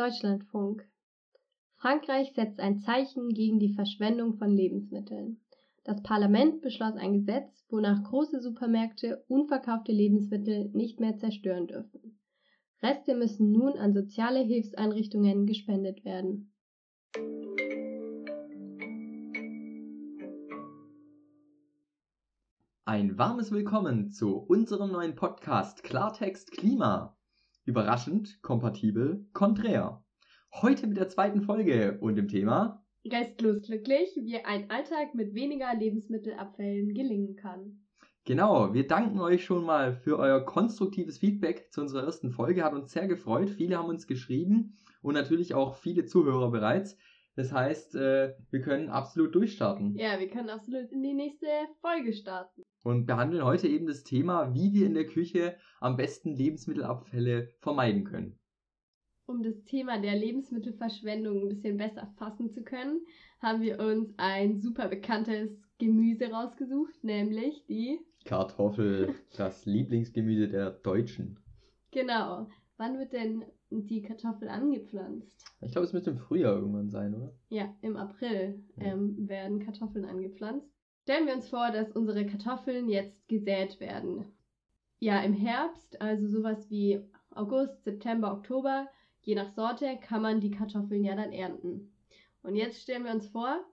Deutschlandfunk. Frankreich setzt ein Zeichen gegen die Verschwendung von Lebensmitteln. Das Parlament beschloss ein Gesetz, wonach große Supermärkte unverkaufte Lebensmittel nicht mehr zerstören dürfen. Reste müssen nun an soziale Hilfseinrichtungen gespendet werden. Ein warmes Willkommen zu unserem neuen Podcast Klartext Klima. Überraschend, kompatibel, konträr. Heute mit der zweiten Folge und dem Thema Restlos glücklich, wie ein Alltag mit weniger Lebensmittelabfällen gelingen kann. Genau, wir danken euch schon mal für euer konstruktives Feedback zu unserer ersten Folge. Hat uns sehr gefreut. Viele haben uns geschrieben und natürlich auch viele Zuhörer bereits. Das heißt, äh, wir können absolut durchstarten. Ja, wir können absolut in die nächste Folge starten und behandeln heute eben das Thema, wie wir in der Küche am besten Lebensmittelabfälle vermeiden können. Um das Thema der Lebensmittelverschwendung ein bisschen besser fassen zu können, haben wir uns ein super bekanntes Gemüse rausgesucht, nämlich die Kartoffel, das Lieblingsgemüse der Deutschen. Genau. Wann wird denn die Kartoffel angepflanzt? Ich glaube, es müsste im Frühjahr irgendwann sein, oder? Ja, im April ähm, werden Kartoffeln angepflanzt. Stellen wir uns vor, dass unsere Kartoffeln jetzt gesät werden. Ja, im Herbst, also sowas wie August, September, Oktober, je nach Sorte, kann man die Kartoffeln ja dann ernten. Und jetzt stellen wir uns vor,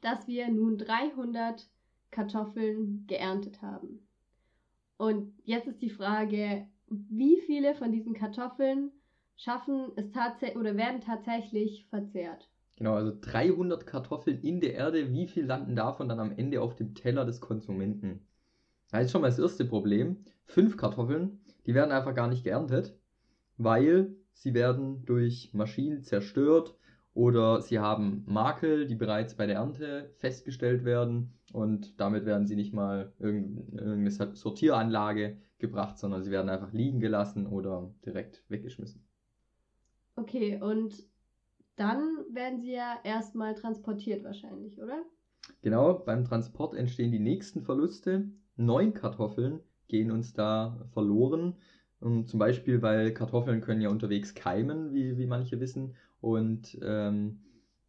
dass wir nun 300 Kartoffeln geerntet haben. Und jetzt ist die Frage, wie viele von diesen Kartoffeln schaffen es tatsächlich oder werden tatsächlich verzehrt? Genau, also 300 Kartoffeln in der Erde, wie viel landen davon dann am Ende auf dem Teller des Konsumenten? Das ist schon mal das erste Problem. Fünf Kartoffeln, die werden einfach gar nicht geerntet, weil sie werden durch Maschinen zerstört oder sie haben Makel, die bereits bei der Ernte festgestellt werden und damit werden sie nicht mal in irgendeine Sortieranlage gebracht, sondern sie werden einfach liegen gelassen oder direkt weggeschmissen. Okay, und dann werden sie ja erstmal transportiert wahrscheinlich, oder? Genau, beim Transport entstehen die nächsten Verluste. Neun Kartoffeln gehen uns da verloren. Und zum Beispiel, weil Kartoffeln können ja unterwegs keimen, wie, wie manche wissen. Und ähm,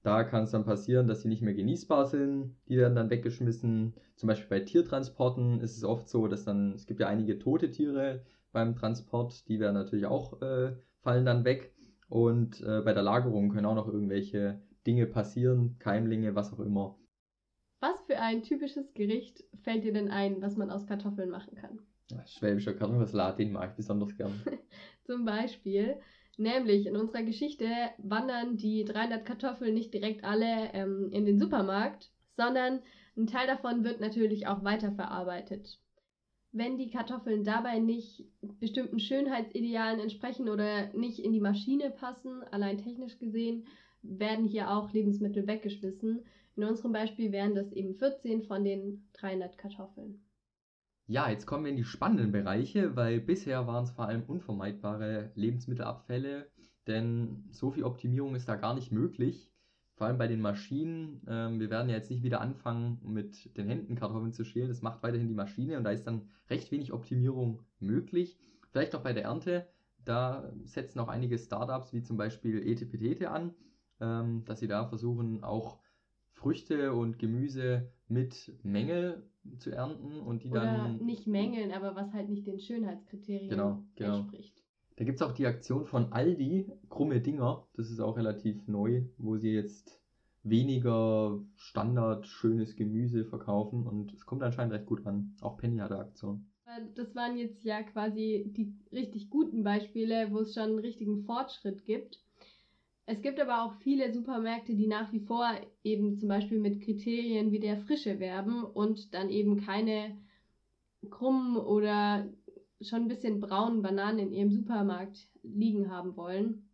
da kann es dann passieren, dass sie nicht mehr genießbar sind. Die werden dann weggeschmissen. Zum Beispiel bei Tiertransporten ist es oft so, dass dann, es gibt ja einige tote Tiere beim Transport, die werden natürlich auch, äh, fallen dann weg. Und äh, bei der Lagerung können auch noch irgendwelche Dinge passieren, Keimlinge, was auch immer. Was für ein typisches Gericht fällt dir denn ein, was man aus Kartoffeln machen kann? Schwäbischer Kartoffelsalat, den mag ich besonders gern. Zum Beispiel, nämlich in unserer Geschichte wandern die 300 Kartoffeln nicht direkt alle ähm, in den Supermarkt, sondern ein Teil davon wird natürlich auch weiterverarbeitet wenn die Kartoffeln dabei nicht bestimmten Schönheitsidealen entsprechen oder nicht in die Maschine passen, allein technisch gesehen, werden hier auch Lebensmittel weggeschmissen. In unserem Beispiel wären das eben 14 von den 300 Kartoffeln. Ja, jetzt kommen wir in die spannenden Bereiche, weil bisher waren es vor allem unvermeidbare Lebensmittelabfälle, denn so viel Optimierung ist da gar nicht möglich vor allem bei den Maschinen, ähm, wir werden ja jetzt nicht wieder anfangen, mit den Händen Kartoffeln zu schälen. Das macht weiterhin die Maschine und da ist dann recht wenig Optimierung möglich. Vielleicht auch bei der Ernte, da setzen auch einige Startups wie zum Beispiel Etepetete an, ähm, dass sie da versuchen, auch Früchte und Gemüse mit Mängel zu ernten und die Oder dann. Nicht Mängeln, aber was halt nicht den Schönheitskriterien genau, genau. entspricht. Da gibt es auch die Aktion von Aldi, krumme Dinger. Das ist auch relativ neu, wo sie jetzt weniger Standard schönes Gemüse verkaufen und es kommt anscheinend recht gut an. Auch Penny hat eine Aktion. Das waren jetzt ja quasi die richtig guten Beispiele, wo es schon einen richtigen Fortschritt gibt. Es gibt aber auch viele Supermärkte, die nach wie vor eben zum Beispiel mit Kriterien wie der Frische werben und dann eben keine krummen oder schon ein bisschen braunen Bananen in ihrem Supermarkt liegen haben wollen.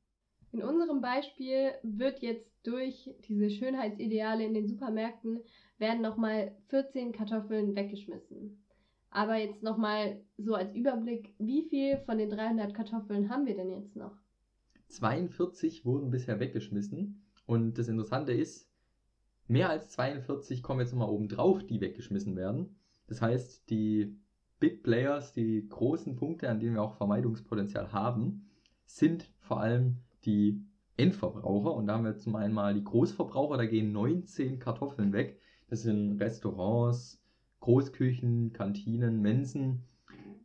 In unserem Beispiel wird jetzt durch diese Schönheitsideale in den Supermärkten werden nochmal 14 Kartoffeln weggeschmissen. Aber jetzt nochmal so als Überblick, wie viel von den 300 Kartoffeln haben wir denn jetzt noch? 42 wurden bisher weggeschmissen. Und das Interessante ist, mehr als 42 kommen jetzt nochmal oben drauf, die weggeschmissen werden. Das heißt, die Big Players, die großen Punkte, an denen wir auch Vermeidungspotenzial haben, sind vor allem die Endverbraucher. Und da haben wir zum einen mal die Großverbraucher, da gehen 19 Kartoffeln weg. Das sind Restaurants, Großküchen, Kantinen, Mensen.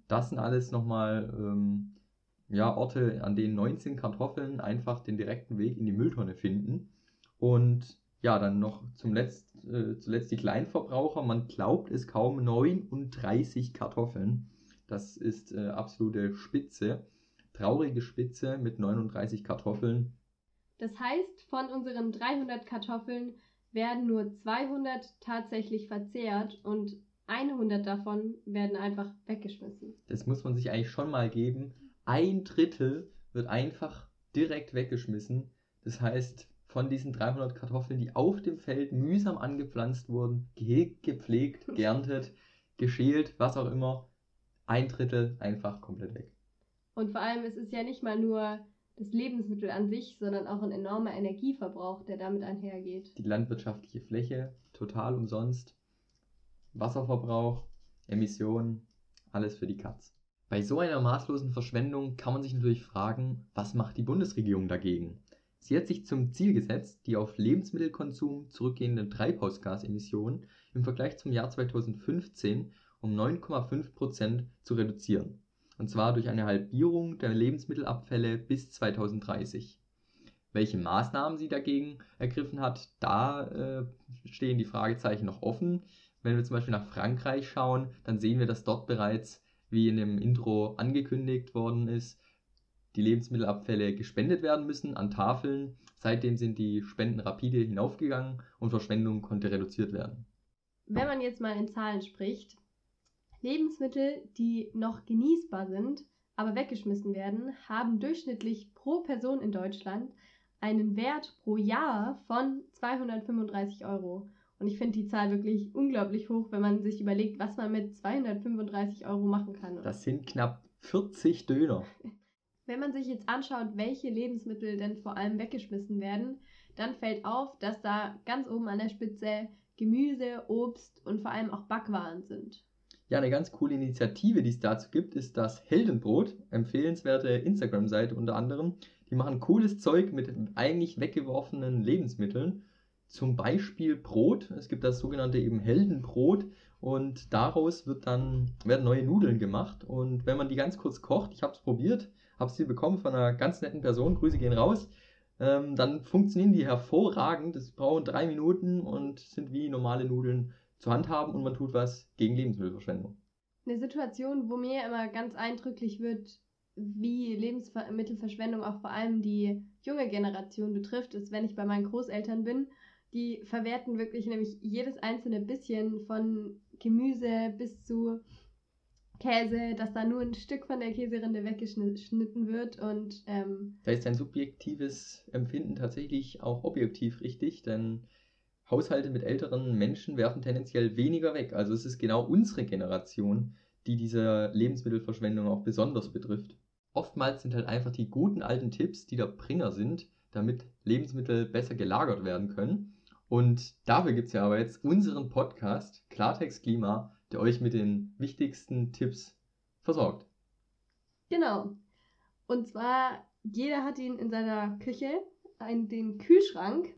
Das sind alles nochmal ähm, ja, Orte, an denen 19 Kartoffeln einfach den direkten Weg in die Mülltonne finden. Und ja, dann noch zum Äh, zuletzt die Kleinverbraucher. Man glaubt es kaum, 39 Kartoffeln. Das ist äh, absolute Spitze. Traurige Spitze mit 39 Kartoffeln. Das heißt, von unseren 300 Kartoffeln werden nur 200 tatsächlich verzehrt und 100 davon werden einfach weggeschmissen. Das muss man sich eigentlich schon mal geben. Ein Drittel wird einfach direkt weggeschmissen. Das heißt, von diesen 300 Kartoffeln, die auf dem Feld mühsam angepflanzt wurden, gehegt, gepflegt, geerntet, geschält, was auch immer, ein Drittel einfach komplett weg. Und vor allem ist es ja nicht mal nur das Lebensmittel an sich, sondern auch ein enormer Energieverbrauch, der damit einhergeht. Die landwirtschaftliche Fläche total umsonst, Wasserverbrauch, Emissionen, alles für die Katz. Bei so einer maßlosen Verschwendung kann man sich natürlich fragen, was macht die Bundesregierung dagegen? Sie hat sich zum Ziel gesetzt, die auf Lebensmittelkonsum zurückgehenden Treibhausgasemissionen im Vergleich zum Jahr 2015 um 9,5% zu reduzieren, und zwar durch eine Halbierung der Lebensmittelabfälle bis 2030. Welche Maßnahmen sie dagegen ergriffen hat, da äh, stehen die Fragezeichen noch offen. Wenn wir zum Beispiel nach Frankreich schauen, dann sehen wir, dass dort bereits, wie in dem Intro angekündigt worden ist, die Lebensmittelabfälle gespendet werden müssen an Tafeln. Seitdem sind die Spenden rapide hinaufgegangen und Verschwendung konnte reduziert werden. Wenn man jetzt mal in Zahlen spricht, Lebensmittel, die noch genießbar sind, aber weggeschmissen werden, haben durchschnittlich pro Person in Deutschland einen Wert pro Jahr von 235 Euro. Und ich finde die Zahl wirklich unglaublich hoch, wenn man sich überlegt, was man mit 235 Euro machen kann. Das sind knapp 40 Döner. Wenn man sich jetzt anschaut, welche Lebensmittel denn vor allem weggeschmissen werden, dann fällt auf, dass da ganz oben an der Spitze Gemüse, Obst und vor allem auch Backwaren sind. Ja, eine ganz coole Initiative, die es dazu gibt, ist das Heldenbrot, empfehlenswerte Instagram-Seite unter anderem. Die machen cooles Zeug mit eigentlich weggeworfenen Lebensmitteln, zum Beispiel Brot. Es gibt das sogenannte eben Heldenbrot und daraus wird dann, werden neue Nudeln gemacht. Und wenn man die ganz kurz kocht, ich habe es probiert, habe sie bekommen von einer ganz netten Person, Grüße gehen raus, ähm, dann funktionieren die hervorragend. Es brauchen drei Minuten und sind wie normale Nudeln zu handhaben und man tut was gegen Lebensmittelverschwendung. Eine Situation, wo mir immer ganz eindrücklich wird, wie Lebensmittelverschwendung auch vor allem die junge Generation betrifft, ist, wenn ich bei meinen Großeltern bin. Die verwerten wirklich nämlich jedes einzelne bisschen von Gemüse bis zu Käse, dass da nur ein Stück von der Käserinde weggeschnitten wird und ähm, da ist dein subjektives Empfinden tatsächlich auch objektiv richtig, denn Haushalte mit älteren Menschen werfen tendenziell weniger weg. Also es ist genau unsere Generation, die diese Lebensmittelverschwendung auch besonders betrifft. Oftmals sind halt einfach die guten alten Tipps, die der Bringer sind, damit Lebensmittel besser gelagert werden können. Und dafür gibt es ja aber jetzt unseren Podcast Klartext Klima der euch mit den wichtigsten Tipps versorgt. Genau. Und zwar, jeder hat ihn in seiner Küche, einen, den Kühlschrank.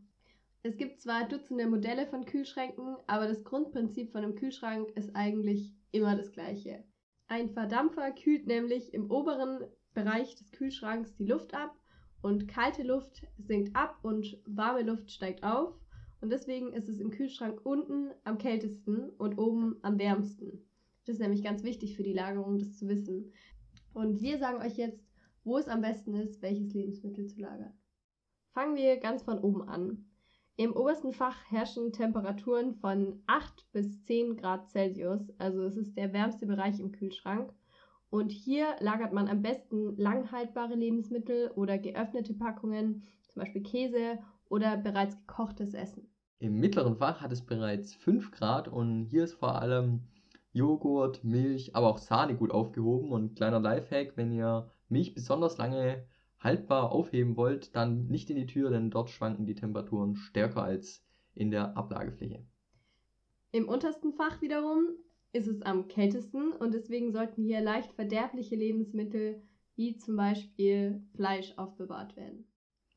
Es gibt zwar Dutzende Modelle von Kühlschränken, aber das Grundprinzip von einem Kühlschrank ist eigentlich immer das gleiche. Ein Verdampfer kühlt nämlich im oberen Bereich des Kühlschranks die Luft ab und kalte Luft sinkt ab und warme Luft steigt auf. Und deswegen ist es im Kühlschrank unten am kältesten und oben am wärmsten. Das ist nämlich ganz wichtig für die Lagerung, das zu wissen. Und wir sagen euch jetzt, wo es am besten ist, welches Lebensmittel zu lagern. Fangen wir ganz von oben an. Im obersten Fach herrschen Temperaturen von 8 bis 10 Grad Celsius, also es ist der wärmste Bereich im Kühlschrank. Und hier lagert man am besten langhaltbare Lebensmittel oder geöffnete Packungen, zum Beispiel Käse oder bereits gekochtes Essen. Im mittleren Fach hat es bereits 5 Grad und hier ist vor allem Joghurt, Milch, aber auch Sahne gut aufgehoben. Und kleiner Lifehack, wenn ihr Milch besonders lange haltbar aufheben wollt, dann nicht in die Tür, denn dort schwanken die Temperaturen stärker als in der Ablagefläche. Im untersten Fach wiederum ist es am kältesten und deswegen sollten hier leicht verderbliche Lebensmittel wie zum Beispiel Fleisch aufbewahrt werden.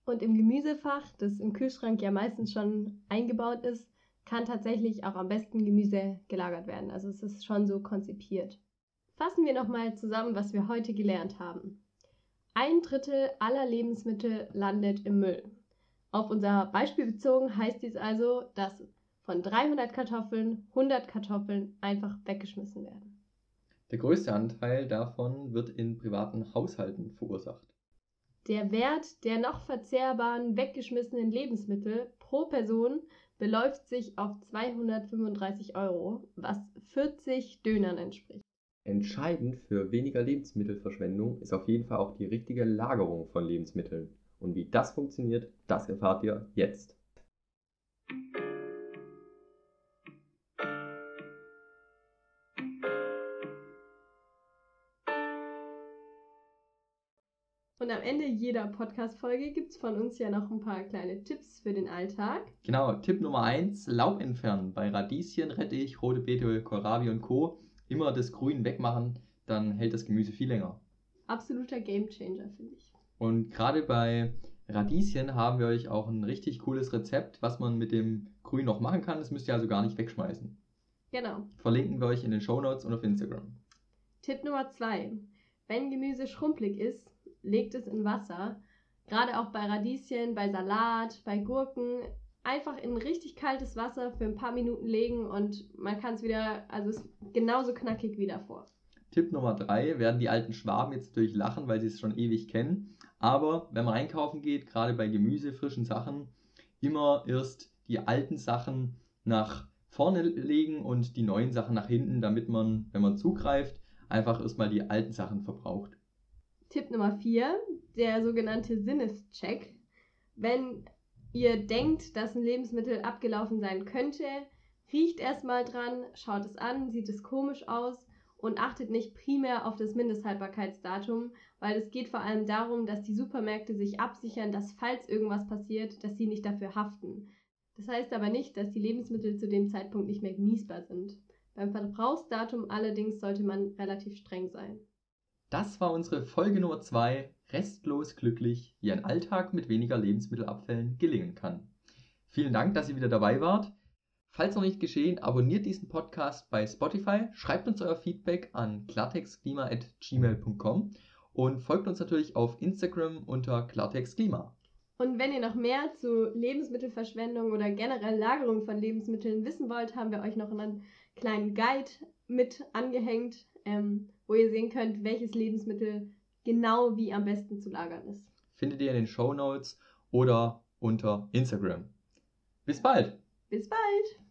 Und im Gemüsefach, das im Kühlschrank ja meistens schon eingebaut ist, kann tatsächlich auch am besten Gemüse gelagert werden. Also es ist schon so konzipiert. Fassen wir nochmal zusammen, was wir heute gelernt haben. Ein Drittel aller Lebensmittel landet im Müll. Auf unser Beispiel bezogen heißt dies also, dass von 300 Kartoffeln 100 Kartoffeln einfach weggeschmissen werden. Der größte Anteil davon wird in privaten Haushalten verursacht. Der Wert der noch verzehrbaren weggeschmissenen Lebensmittel pro Person beläuft sich auf 235 Euro, was 40 Dönern entspricht. Entscheidend für weniger Lebensmittelverschwendung ist auf jeden Fall auch die richtige Lagerung von Lebensmitteln. Und wie das funktioniert, das erfahrt ihr jetzt. Am Ende jeder Podcast-Folge gibt es von uns ja noch ein paar kleine Tipps für den Alltag. Genau, Tipp Nummer 1, Laub entfernen. Bei Radieschen, Rettich, rote Beete, Kohlrabi und Co. immer das Grün wegmachen, dann hält das Gemüse viel länger. Absoluter Gamechanger, finde ich. Und gerade bei Radieschen haben wir euch auch ein richtig cooles Rezept, was man mit dem Grün noch machen kann. Das müsst ihr also gar nicht wegschmeißen. Genau. Verlinken wir euch in den Show Notes und auf Instagram. Tipp Nummer 2. Wenn Gemüse schrumpelig ist, legt es in Wasser. Gerade auch bei Radieschen, bei Salat, bei Gurken. Einfach in richtig kaltes Wasser für ein paar Minuten legen und man kann es wieder, also es genauso knackig wie davor. Tipp Nummer 3 werden die alten Schwaben jetzt natürlich lachen, weil sie es schon ewig kennen. Aber wenn man einkaufen geht, gerade bei Gemüse, frischen Sachen, immer erst die alten Sachen nach vorne legen und die neuen Sachen nach hinten, damit man, wenn man zugreift, einfach erstmal die alten Sachen verbraucht. Tipp Nummer 4, der sogenannte Sinnescheck. Wenn ihr denkt, dass ein Lebensmittel abgelaufen sein könnte, riecht erstmal dran, schaut es an, sieht es komisch aus und achtet nicht primär auf das Mindesthaltbarkeitsdatum, weil es geht vor allem darum, dass die Supermärkte sich absichern, dass falls irgendwas passiert, dass sie nicht dafür haften. Das heißt aber nicht, dass die Lebensmittel zu dem Zeitpunkt nicht mehr genießbar sind. Beim Verbrauchsdatum allerdings sollte man relativ streng sein. Das war unsere Folge Nummer 2, restlos glücklich, wie ein Alltag mit weniger Lebensmittelabfällen gelingen kann. Vielen Dank, dass ihr wieder dabei wart. Falls noch nicht geschehen, abonniert diesen Podcast bei Spotify, schreibt uns euer Feedback an klartextklima.gmail.com und folgt uns natürlich auf Instagram unter klartextklima. Und wenn ihr noch mehr zu Lebensmittelverschwendung oder generell Lagerung von Lebensmitteln wissen wollt, haben wir euch noch einen kleinen Guide mit angehängt. Ähm, wo ihr sehen könnt, welches Lebensmittel genau wie am besten zu lagern ist. Findet ihr in den Show Notes oder unter Instagram. Bis bald! Bis bald!